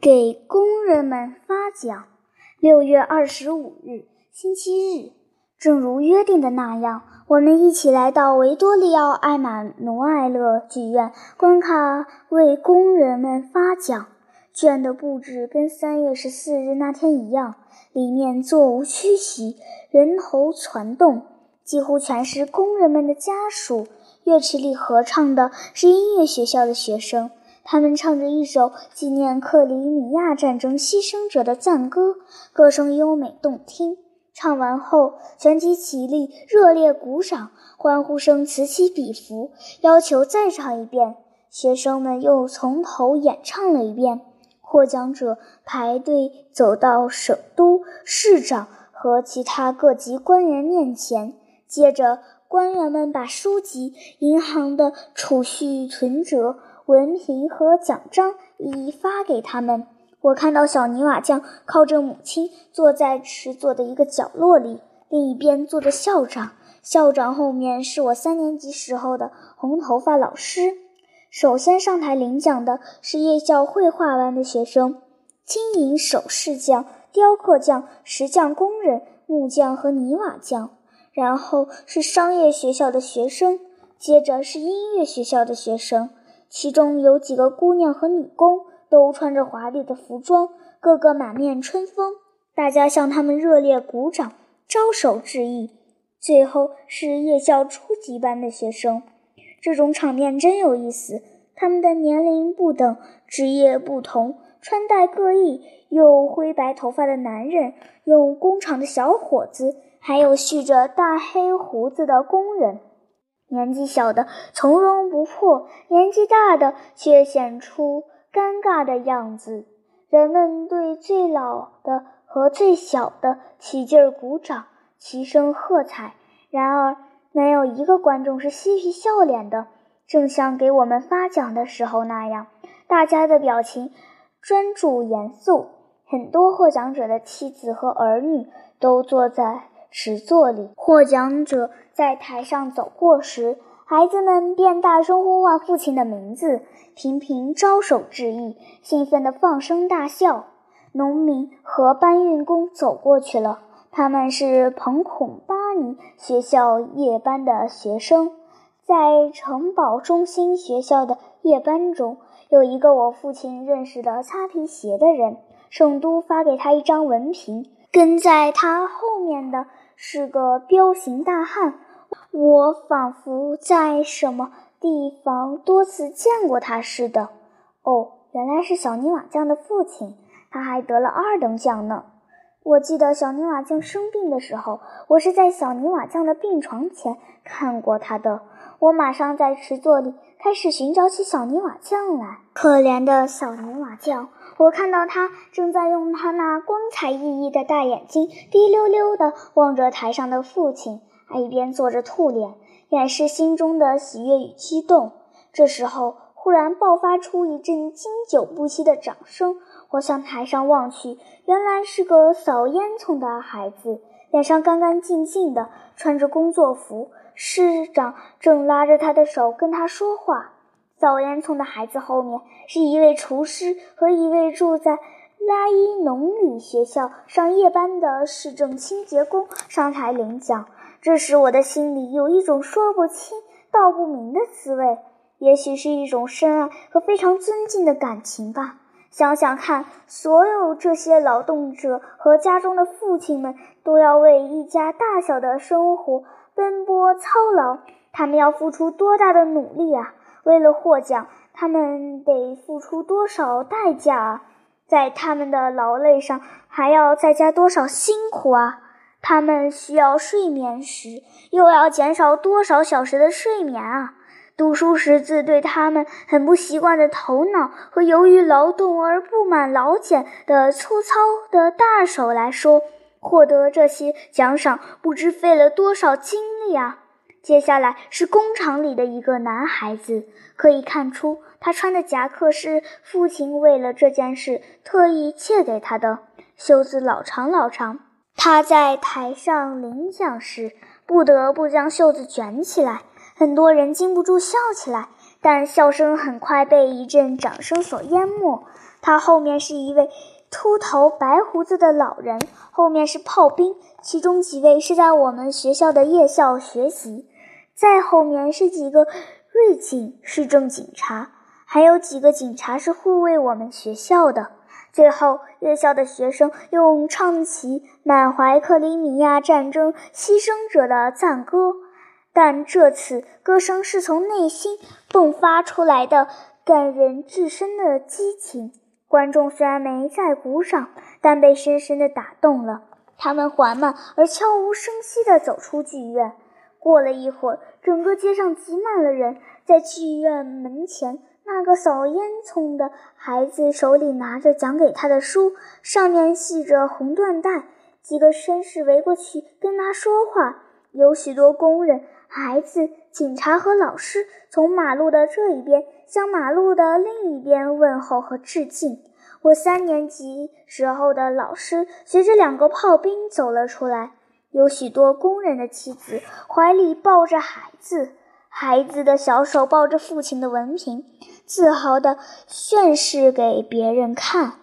给工人们发奖。六月二十五日，星期日，正如约定的那样，我们一起来到维多利奥·艾玛努埃勒剧院观看为工人们发奖。剧院的布置跟三月十四日那天一样，里面座无虚席，人头攒动，几乎全是工人们的家属。乐池里合唱的是音乐学校的学生。他们唱着一首纪念克里米亚战争牺牲者的赞歌，歌声优美动听。唱完后，全体起立，热烈鼓掌，欢呼声此起彼伏，要求再唱一遍。学生们又从头演唱了一遍。获奖者排队走到省都、市长和其他各级官员面前，接着官员们把书籍、银行的储蓄存折。文凭和奖章一一发给他们。我看到小泥瓦匠靠着母亲坐在池座的一个角落里，另一边坐着校长。校长后面是我三年级时候的红头发老师。首先上台领奖的是夜校绘画班的学生，金银首饰匠、雕刻匠、石匠工人、木匠和泥瓦匠。然后是商业学校的学生，接着是音乐学校的学生。其中有几个姑娘和女工，都穿着华丽的服装，个个满面春风。大家向他们热烈鼓掌，招手致意。最后是夜校初级班的学生，这种场面真有意思。他们的年龄不等，职业不同，穿戴各异，有灰白头发的男人，有工厂的小伙子，还有蓄着大黑胡子的工人。年纪小的从容不迫，年纪大的却显出尴尬的样子。人们对最老的和最小的起劲儿鼓掌，齐声喝彩。然而，没有一个观众是嬉皮笑脸的，正像给我们发奖的时候那样，大家的表情专注严肃。很多获奖者的妻子和儿女都坐在。池座里，获奖者在台上走过时，孩子们便大声呼唤父亲的名字，频频招手致意，兴奋地放声大笑。农民和搬运工走过去了，他们是彭孔巴尼学校夜班的学生。在城堡中心学校的夜班中，有一个我父亲认识的擦皮鞋的人，省都发给他一张文凭。跟在他后面的。是个彪形大汉，我仿佛在什么地方多次见过他似的。哦，原来是小泥瓦匠的父亲，他还得了二等奖呢。我记得小泥瓦匠生病的时候，我是在小泥瓦匠的病床前看过他的。我马上在池座里开始寻找起小泥瓦匠来。可怜的小泥瓦匠。我看到他正在用他那光彩熠熠的大眼睛滴溜溜地望着台上的父亲，还一边做着兔脸，掩饰心中的喜悦与激动。这时候，忽然爆发出一阵经久不息的掌声。我向台上望去，原来是个扫烟囱的孩子，脸上干干净净的，穿着工作服。市长正拉着他的手跟他说话。扫烟囱的孩子后面是一位厨师和一位住在拉伊农里学校上夜班的市政清洁工上台领奖。这时我的心里有一种说不清道不明的滋味，也许是一种深爱和非常尊敬的感情吧。想想看，所有这些劳动者和家中的父亲们都要为一家大小的生活奔波操劳，他们要付出多大的努力啊！为了获奖，他们得付出多少代价啊？在他们的劳累上还要再加多少辛苦啊？他们需要睡眠时，又要减少多少小时的睡眠啊？读书识字对他们很不习惯的头脑和由于劳动而布满老茧的粗糙的大手来说，获得这些奖赏不知费了多少精力啊！接下来是工厂里的一个男孩子，可以看出他穿的夹克是父亲为了这件事特意借给他的，袖子老长老长。他在台上领奖时不得不将袖子卷起来，很多人禁不住笑起来。但笑声很快被一阵掌声所淹没。他后面是一位秃头白胡子的老人，后面是炮兵，其中几位是在我们学校的夜校学习，再后面是几个瑞警市政警察，还有几个警察是护卫我们学校的。最后，夜校的学生用唱起满怀克里米亚战争牺牲者的赞歌，但这次歌声是从内心迸发出来的，感人至深的激情。观众虽然没在鼓掌，但被深深地打动了。他们缓慢而悄无声息地走出剧院。过了一会儿，整个街上挤满了人，在剧院门前。那个扫烟囱的孩子手里拿着讲给他的书，上面系着红缎带。几个绅士围过去跟他说话，有许多工人、孩子、警察和老师从马路的这一边向马路的另一边问候和致敬。我三年级时候的老师随着两个炮兵走了出来，有许多工人的妻子怀里抱着孩子。孩子的小手抱着父亲的文凭，自豪地宣示给别人看。